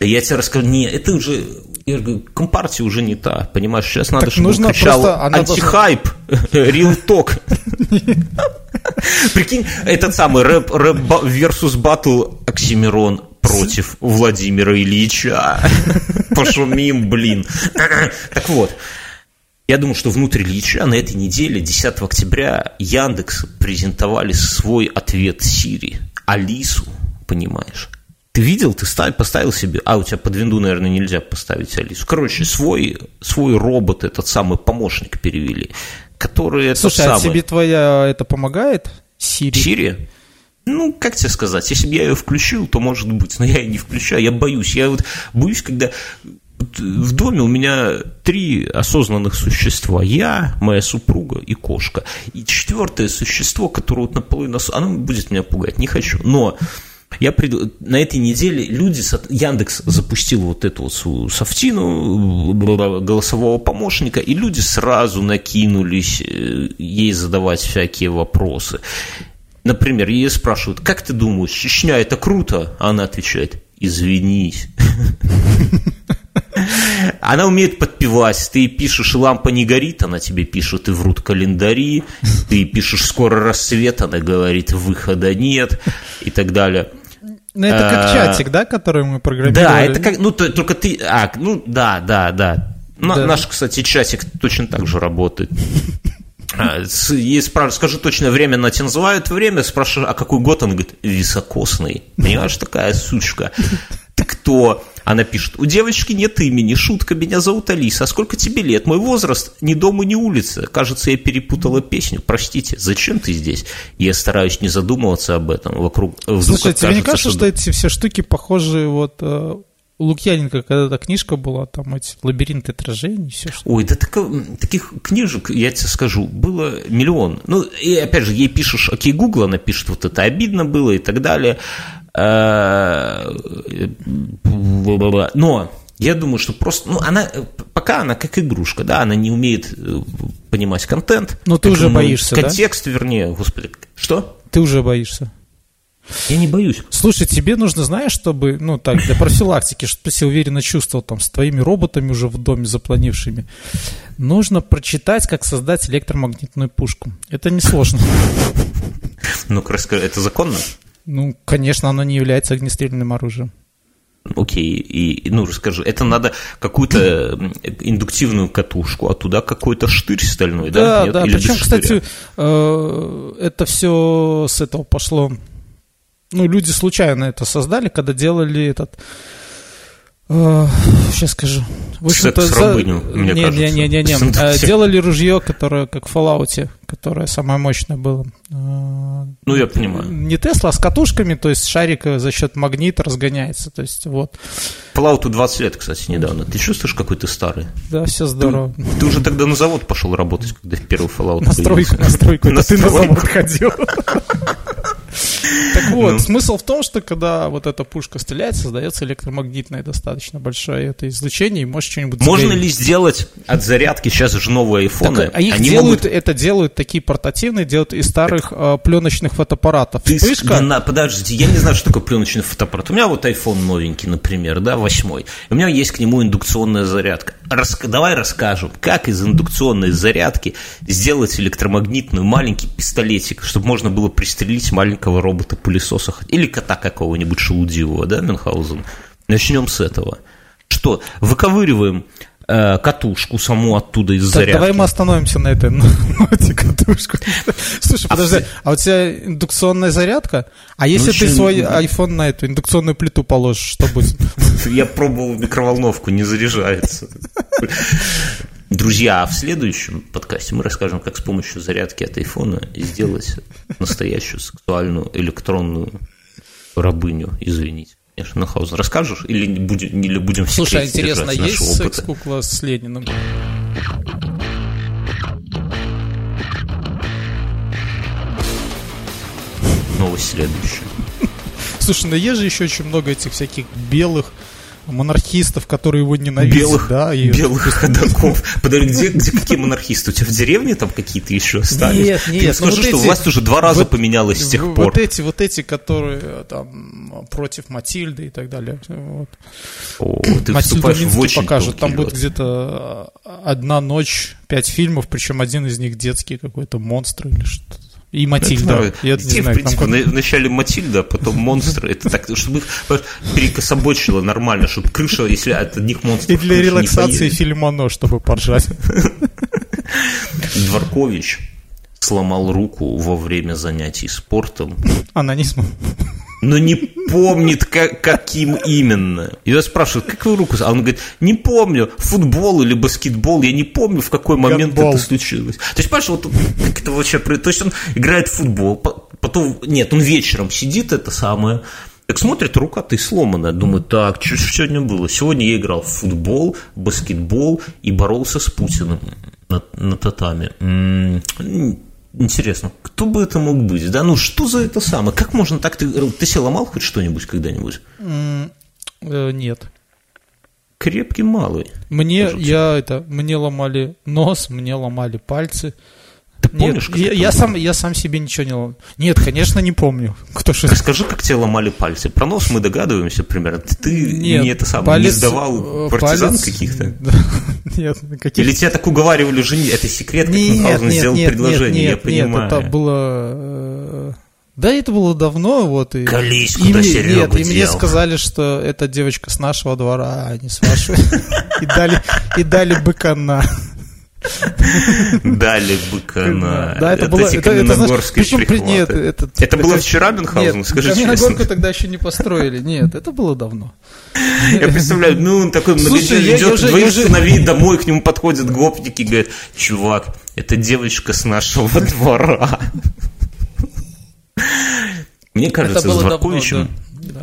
Я тебе расскажу, не, это уже, я говорю, компартия уже не та, понимаешь, сейчас надо, Так чтобы нужно он кричал антихайп, real talk. Прикинь, этот самый рэп, рэп ба- versus battle Оксимирон против Владимира Ильича. Пошумим, блин. Так вот, я думаю, что внутрь Ильича на этой неделе, 10 октября, Яндекс презентовали свой ответ Сири, Алису, понимаешь? Ты видел, ты ставь, поставил себе, а у тебя под винду, наверное, нельзя поставить Алису. Короче, свой, свой робот, этот самый помощник перевели, который это Слушай, а самый... тебе твоя это помогает? Сири? Сири? Ну, как тебе сказать, если бы я ее включил, то может быть, но я ее не включаю, я боюсь. Я вот боюсь, когда вот в доме у меня три осознанных существа. Я, моя супруга и кошка. И четвертое существо, которое вот наполовину... Оно будет меня пугать, не хочу. Но я приду... на этой неделе люди... Яндекс запустил вот эту вот свою софтину голосового помощника, и люди сразу накинулись э, ей задавать всякие вопросы. Например, ее спрашивают, как ты думаешь, Чечня это круто? А она отвечает, извинись. Она умеет подпевать. Ты пишешь, лампа не горит, она тебе пишет, и врут календари. Ты пишешь, скоро рассвет, она говорит, выхода нет, и так далее. Ну, это как А, чатик, да, который мы программировали? Да, это как, ну, только ты, а, ну, да, да, да. На- Да. Наш, кстати, часик точно так же работает. А, с- Ей спрашивают, скажи точное время, она тебе называет время, спрашиваю, а какой год? Он говорит, високосный. Понимаешь, такая сучка. Ты кто? Она пишет, у девочки нет имени, шутка, меня зовут Алиса, а сколько тебе лет? Мой возраст ни дома, ни улица. Кажется, я перепутала песню. Простите, зачем ты здесь? Я стараюсь не задумываться об этом. Вокруг Слушай, тебе не окажется, кажется, что эти все штуки похожи вот э, у Лукьяненко, когда-то книжка была, там эти лабиринты отражений, все что Ой, да тако- таких книжек, я тебе скажу, было миллион. Ну, и опять же, ей пишешь, окей, Google, она пишет, вот это обидно было и так далее. Э, Но я думаю, что просто, ну, она, пока она как игрушка, да, она не умеет э, понимать контент. Но ты уже боишься, да? Контекст, вернее, господи, что? Ты уже боишься. Я не боюсь. Слушай, тебе нужно, знаешь, чтобы, ну так, для профилактики, чтобы ты себя уверенно чувствовал там с твоими роботами уже в доме запланившими, нужно прочитать, как создать электромагнитную пушку. Это несложно. Ну-ка, расскажи, это законно? Ну, конечно, оно не является огнестрельным оружием. Окей, и, ну, расскажи, это надо какую-то индуктивную катушку, а туда какой-то штырь стальной, да? Да, Нет? да. Или Причем, кстати, э, это все с этого пошло. Ну, люди случайно это создали, когда делали этот. сейчас скажу. В общем-то, за- рабыню, мне не, кажется. Не, не, не, не. Э, Делали ружье, которое как в Fallout, которое самое мощное было. Э, Ну, я понимаю. Не Тесла, а с катушками, то есть шарик э, за счет магнита разгоняется. То есть вот. Fallout 20 лет, кстати, недавно. Ты чувствуешь, какой ты старый? Да, все здорово. Ты уже тогда на завод пошел работать, когда первый Fallout Настройку, настройку. Это ты на завод ходил. Так вот, Ну. смысл в том, что когда вот эта пушка стреляет, создается электромагнитное достаточно большое это излучение, и может что-нибудь Можно сгореть. ли сделать от зарядки, сейчас же новые айфоны, Так, а их они делают, могут... это делают такие портативные, делают из старых э, пленочных фотоаппаратов. Ты Вспышка, не на- подожди, я не знаю, что такое пленочный фотоаппарат. У меня вот iPhone новенький, например, да, восьмой. У меня есть к нему индукционная зарядка. Рас- Давай расскажем, как из индукционной зарядки сделать электромагнитную маленький пистолетик, чтобы можно было пристрелить маленького робота-пылесоса или кота какого-нибудь шелудивого, да, Мюнхгаузен. Начнем с этого. Что, выковыриваем э, катушку саму оттуда из Так, зарядки. давай мы остановимся на этой ноте катушку. Слушай, А подожди, а у тебя индукционная зарядка? А если ты свой iPhone на эту индукционную плиту положишь, что будет? Я пробовал микроволновку, не заряжается. Друзья, а в следующем подкасте мы расскажем, как с помощью зарядки от айфона сделать настоящую сексуальную электронную рабыню, извините. Конечно, Нахаузен, расскажешь или не будем, или будем Слушай, а интересно, есть секс-кукла с Лениным? Новость следующая. Слушай, ну есть же еще очень много этих всяких белых монархистов, которые его ненавидят. Белых, да, и- белых ходоков. Подожди, где, где какие монархисты? У тебя в деревне там какие-то еще остались? Нет, Ты нет, мне ну скажи, вот что эти- власть уже два раза вот- поменялась с тех В- пор. Вот эти, вот эти, которые э, там против Матильды и так далее. Вот. О, ты Матильду вступаешь в очень покажут. Там будет где-то э, одна ночь, пять фильмов, причем один из них детский какой-то монстр или что-то. И Матильда. Это, Я не детей, знаю, в принципе, там на- вначале Матильда, а потом монстры. Это так, чтобы их перекособочило нормально, чтобы крыша, если от одних И монстров для релаксации поедет. фильмоно, чтобы поржать. Дворкович сломал руку во время занятий спортом, Анонизм. Но не помнит, как- каким именно. Его спрашивают, как вы руку... А он говорит, не помню, футбол или баскетбол, я не помню, в какой момент Гандбол. это случилось. То есть, понимаешь, вот как это вообще... То есть, он играет в футбол, по- потом... Нет, он вечером сидит, это самое... Так смотрит, рука-то и сломанная. Думаю, так, что сегодня было? Сегодня я играл в футбол, баскетбол и боролся с Путиным на, на татами. М, Интересно, кто бы это мог быть? Да, ну что за это самое? Как можно так? Ты, ты себе ломал хоть что-нибудь когда-нибудь? Э, Нет. Крепкий малый. Мне, я это, мне ломали нос, мне ломали пальцы. Ты Нет, помнишь, как я, я сам, я сам себе ничего не ломал. Нет, конечно, не помню. Кто же... Расскажи, как тебе ломали пальцы. Про нос мы догадываемся примерно. Ты, Нет, не это самое, палец, не сдавал э, партизан палец- каких-то? Нет, каких Или тебя так уговаривали женить? Это секрет, как Нет, Мюнхгаузен нет, сделал нет, предложение, нет, я нет, понимаю. Нет, это было... э, Да, это было давно, вот. И, Колись, и куда мне, Серега Нет, и мне дел. сказали, что это девочка с нашего двора, а не с вашего. И дали, и дали быкана. Дали быка на... Да, это было... эти это- это, причем Нет, это... Это было это- вчера, Мюнхгаузен, Нет, скажи Каменногорку честно. тогда еще не построили. Нет, это было давно. Я представляю, ну, он такой Слушай, я- идет двоих сыновей домой, к нему подходят гопники и говорят, чувак, это девочка с нашего двора. Мне кажется, с было Дворковичем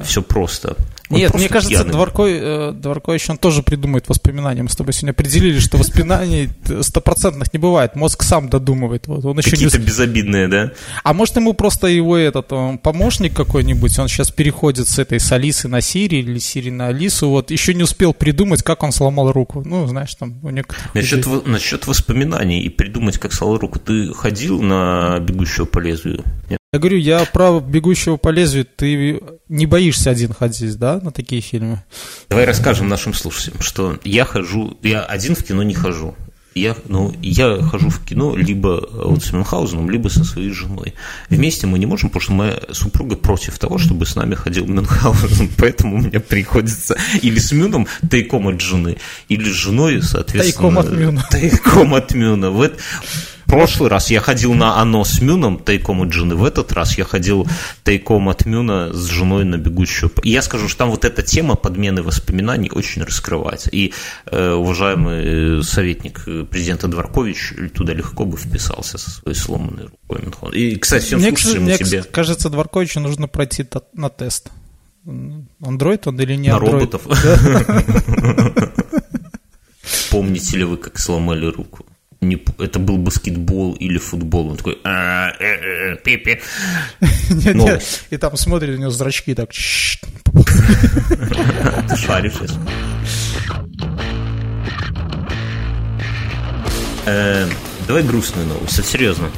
все просто. Он Нет, мне кажется, пьяный. Дворкой, э, Дворкович, он тоже придумает воспоминания. Мы с тобой сегодня определили, что воспоминаний стопроцентных не бывает. Мозг сам додумывает. Вот, он еще не... Какие-то усп- безобидные, да? А может, ему просто его этот он, помощник какой-нибудь, он сейчас переходит с этой с Алисы на Сири или Сири на Алису, вот, еще не успел придумать, как он сломал руку. Ну, знаешь, там у некоторых Насчет, людей. насчет воспоминаний и придумать, как слал руку. Ты ходил на бегущего по лезвию? Нет? Я говорю, я про бегущего по лезвию, ты не боишься один ходить, да, на такие фильмы? Давай расскажем нашим слушателям, что я хожу, я один в кино не хожу. Я, ну, я хожу в кино либо вот с Мюнхгаузеном, либо со своей женой. Вместе мы не можем, потому что моя супруга против того, чтобы с нами ходил Мюнхгаузен, поэтому мне приходится или с Мюном тайком от жены, или с женой, соответственно... Тайком от Мюна. Тайком от Мюна. В эт- в прошлый раз я ходил на оно с Мюном тайком от жены, в этот раз я ходил тайком от Мюна с женой на бегущую. И я скажу, что там вот эта тема подмены воспоминаний очень раскрывается. И э, уважаемый э, советник э, президента Дворкович туда легко бы вписался со своей сломанной рукой. И, кстати, всем Мне, слушателям мне тебе кажется, Дворковичу нужно пройти на тест. Андроид он или не на андроид? роботов. Помните ли вы, как сломали руку? Не это был баскетбол или футбол. Он такой... «А, э, э, э, пи-пи». Нет, нет. Новость. И там смотрит, у него зрачки так... Давай грустную новость, это серьезно.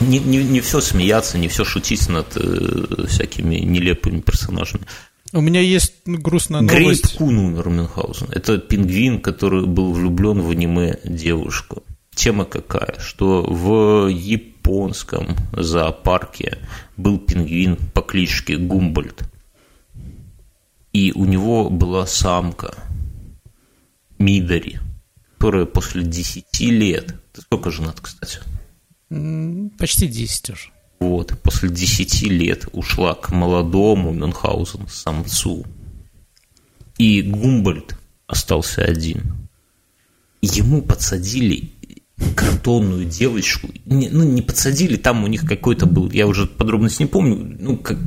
Не, не, не все смеяться, не все шутить над э, всякими нелепыми персонажами. У меня есть грустная новость. Кун умер Мюнхгаузен. Это пингвин, который был влюблен в аниме девушку. Тема какая? Что в японском зоопарке был пингвин по кличке Гумбольд. И у него была самка. Мидари, которая после 10 лет, сколько женат, кстати? Почти 10 уже. Вот, после 10 лет ушла к молодому Мюнхгаузену, самцу. И Гумбольд остался один. Ему подсадили картонную девочку. Не, ну, не подсадили, там у них какой-то был, я уже подробность не помню, ну, как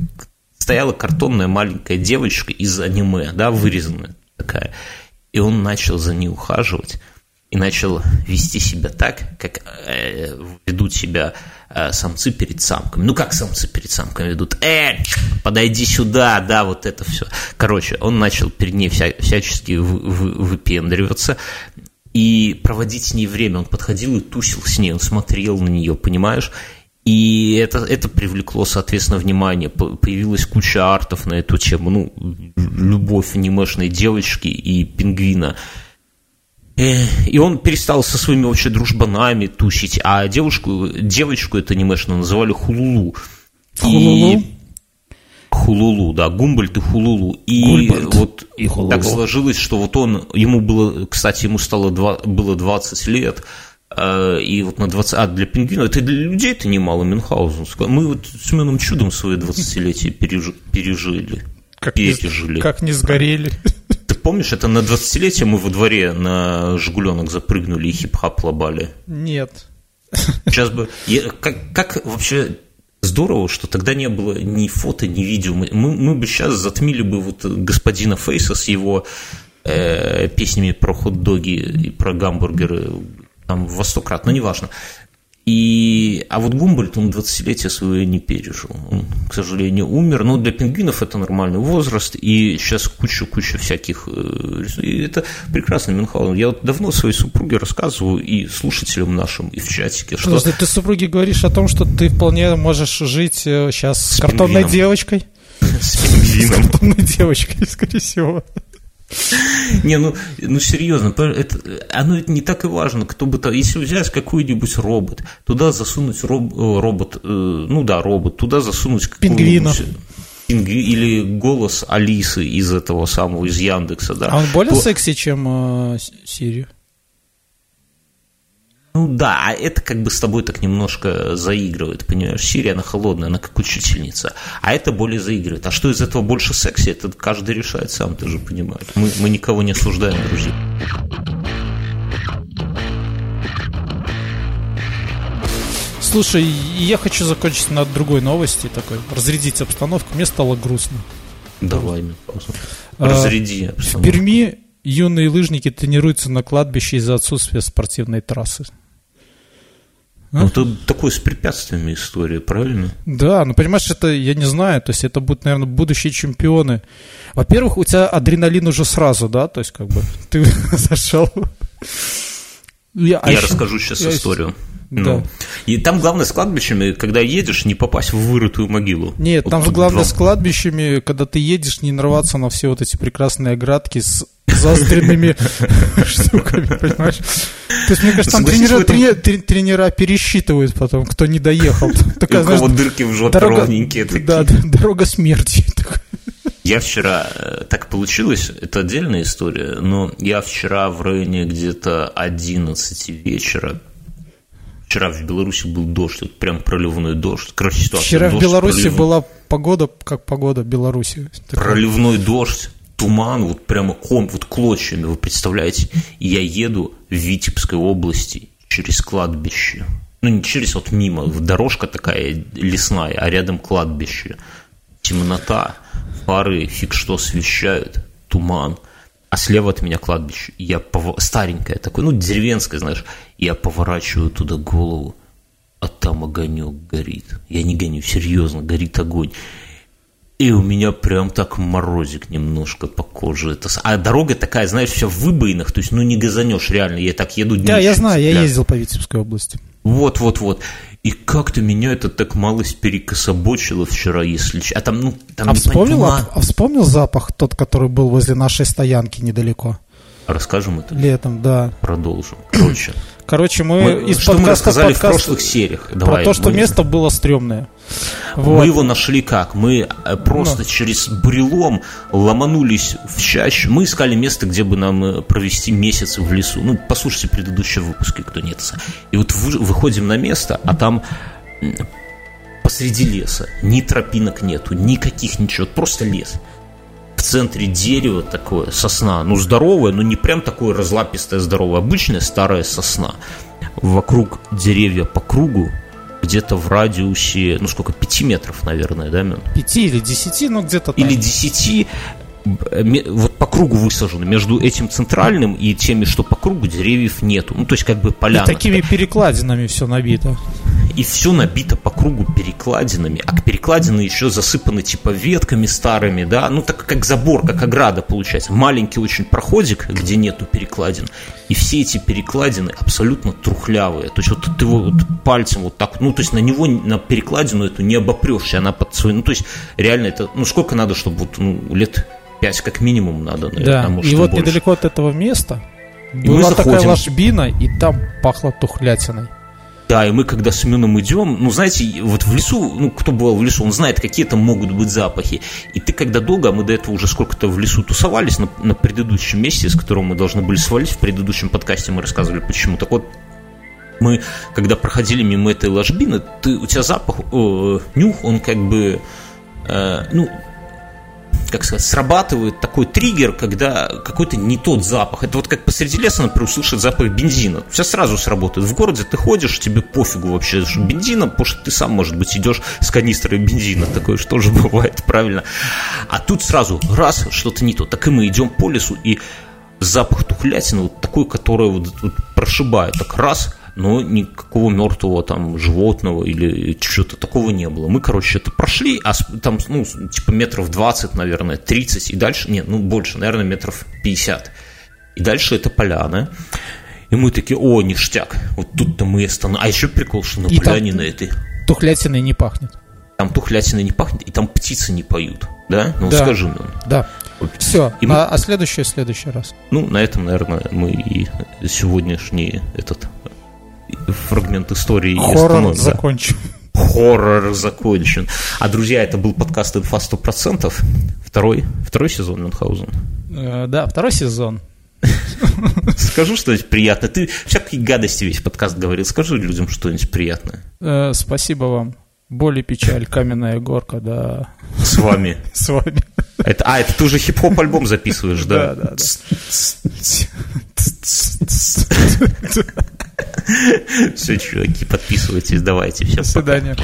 стояла картонная маленькая девочка из аниме, да, вырезанная такая. И он начал за ней ухаживать и начал вести себя так, как э, ведут себя э, самцы перед самками. Ну, как самцы перед самками ведут? Э, подойди сюда, да, вот это все. Короче, он начал перед ней вся, всячески вы, вы, выпендриваться и проводить с ней время. Он подходил и тусил с ней, он смотрел на нее, понимаешь? И это, это привлекло, соответственно, внимание. Появилась куча артов на эту тему. Ну, любовь анимешной девочки и пингвина. Э, и он перестал со своими вообще дружбанами тусить, а девушку, девочку это анимешную называли Хулулу. Хулулу? И... Хулулу, да, Гумбольд и Хулулу. И Гульбольд вот и Хулулу. так сложилось, что вот он, ему было, кстати, ему стало два, было 20 лет, э, и вот на 20... А, для пингвина, это для людей это немало, Мюнхгаузен. Мы вот с Семеном Чудом свои 20-летие пережили. Как пережили. Не, как не сгорели помнишь, это на 20-летие мы во дворе на «Жигуленок» запрыгнули и хип-хап лобали? Нет. Сейчас бы... Я, как, как вообще здорово, что тогда не было ни фото, ни видео. Мы, мы, бы сейчас затмили бы вот господина Фейса с его э, песнями про хот-доги и про гамбургеры там во сто крат, но неважно. И, а вот Гумбольд, он 20-летие свое не пережил. Он, к сожалению, умер. Но для пингвинов это нормальный возраст. И сейчас куча-куча всяких... Э, и это прекрасно, Мюнхгаузен. Я вот давно своей супруге рассказываю и слушателям нашим, и в чатике, что... Подожди, ты супруге говоришь о том, что ты вполне можешь жить сейчас э, с, с картонной пингвином. девочкой? С пингвином. С картонной девочкой, скорее всего. Не, ну, ну серьезно, это, оно не так и важно, кто бы то, если взять какой-нибудь робот, туда засунуть роб, э, робот, э, ну да, робот, туда засунуть пингвина или голос Алисы из этого самого из Яндекса, да. А он более то... секси, чем э, Сири? Ну да, а это как бы с тобой так немножко заигрывает, понимаешь? Сирия, она холодная, она как учительница. А это более заигрывает. А что из этого больше секси, это каждый решает сам, ты же понимаешь. Мы, мы никого не осуждаем, друзья. Слушай, я хочу закончить на другой новости такой, разрядить обстановку. Мне стало грустно. Давай, а, Разряди обстановку. В Перми юные лыжники тренируются на кладбище из-за отсутствия спортивной трассы. Ну, это такой с препятствиями история, правильно? Да, ну понимаешь, это я не знаю, то есть это будут, наверное, будущие чемпионы. Во-первых, у тебя адреналин уже сразу, да, то есть как бы ты зашел. Я, а я еще... расскажу сейчас я... историю. Ну, да. И там главное с кладбищами, когда едешь, не попасть в вырытую могилу. Нет, вот там же главное с кладбищами, когда ты едешь, не нарваться на все вот эти прекрасные оградки с заостренными штуками, понимаешь? То есть, мне кажется, там тренера, этом... тренера пересчитывают потом, кто не доехал. Такая, у кого дырки в жопе дорога, ровненькие такие. Да, дорога смерти. Я вчера, э, так получилось, это отдельная история, но я вчера в районе где-то 11 вечера Вчера в Беларуси был дождь, вот прям проливной дождь. Короче, ситуация. Вчера дождь, в Беларуси пролив... была погода, как погода в Беларуси. Такая. Проливной дождь, туман, вот прямо ком, вот клочьями, вы представляете? И я еду в Витебской области через кладбище. Ну, не через, вот мимо, дорожка такая лесная, а рядом кладбище. Темнота, фары фиг что освещают, туман. А слева от меня кладбище. Я пов... старенькое такое, ну, деревенское, знаешь. Я поворачиваю туда голову, а там огонек горит. Я не гоню, серьезно, горит огонь. И у меня прям так морозик немножко по коже. Это... А дорога такая, знаешь, вся в выбоинах, то есть, ну, не газанешь реально. Я так еду Да, я знаю, я ездил по Витебской области. Вот, вот, вот. И как-то меня это так малость перекособочило вчера, если... А там, ну, там а вспомнил, а, а вспомнил запах тот, который был возле нашей стоянки недалеко? Расскажем это? Летом, да. Продолжим. Короче. Короче, мы, мы из что подкаста мы рассказали подкаст в прошлых сериях. Давай, про то, что мы... место было стрёмное. Вот. Мы его нашли как? Мы э, просто Ну. через бурелом ломанулись в чащу. Мы искали место, где бы нам э, провести месяц в лесу. Ну, послушайте предыдущие выпуски, кто нет. И вот вы- выходим на место, а там посреди леса ни тропинок нету, никаких ничего, просто лес. В центре дерево такое, сосна, ну здоровое, но не прям такое разлапистое здоровое, обычная старая сосна. Вокруг деревья по кругу, где-то в радиусе, ну сколько, 5 метров, наверное, да, Мен? Пяти или десяти, ну где-то там. Или 10, э, вот по кругу высажены. Между этим центральным и теми, что по кругу, деревьев нету. Ну, то есть как бы И поляна. такими перекладинами все набито. И все набито по кругу перекладинами, а перекладины еще засыпаны типа ветками старыми, да, ну так как забор, как ограда получается. Маленький очень проходик, где нету перекладин, и все эти перекладины абсолютно трухлявые. То есть вот ты его вот пальцем вот так, ну то есть на него, на перекладину эту не обопрешься, она под свой, ну то есть реально это, ну сколько надо, чтобы вот ну, лет пять как минимум надо, наверное, Да. может и вот больше. недалеко от этого места И была такая ложбина, и там пахло тухлятиной. Да, и мы когда с Семеном идем, ну, знаете, вот в лесу, ну, кто бывал в лесу, он знает, какие там могут быть запахи. И ты когда долго, а мы до этого уже сколько-то в лесу тусовались на, на предыдущем месте, с которого мы должны были свалить, в предыдущем подкасте мы рассказывали, почему. Так вот, мы, когда проходили мимо этой ложбины, ты, у тебя запах, э, нюх, он как бы, э, ну, как сказать, срабатывает такой триггер, когда какой-то не тот запах. Это вот как посреди леса, например, услышать запах бензина. Все сразу сработает. В городе ты ходишь, тебе пофигу вообще, что бензина, потому что ты сам, может быть, идешь с канистрой бензина. Такое что же бывает, правильно. А тут сразу раз, что-то не то. Так и мы идем по лесу, и запах тухлятины вот такой, который вот, вот прошибает. Так раз, но никакого мертвого там животного или что-то такого не было. Мы, короче, это прошли, а там, ну, типа метров 20, наверное, 30, и дальше, нет, ну, больше, наверное, метров 50. И дальше это поляна. И мы такие, о, ништяк, вот тут-то мы и остановились. А еще прикол, что на И поляне на этой, Тухлятиной не пахнет. там тухлятина не пахнет, и там птицы не поют, да? Ну, Да. скажи мне. Да. Вот. Все. И мы- А, а следующее в следующий раз. Ну, на этом, наверное, мы и сегодняшний этот фрагмент истории и Хоррор да. закончим. Хоррор закончен. А, друзья, это был подкаст «Инфа 100%». Второй, второй сезон Мюнхгаузен. Э, Да, второй сезон. Скажу что-нибудь приятное. Ты всякие гадости весь подкаст говорил. Скажи людям что-нибудь приятное. Э, Спасибо вам. Боль и печаль, каменная горка, да. С вами. С вами. Это, а, это ты уже хип-хоп альбом записываешь, да? Да, да, да. Все, чуваки, подписывайтесь, давайте. Всем. До свидания.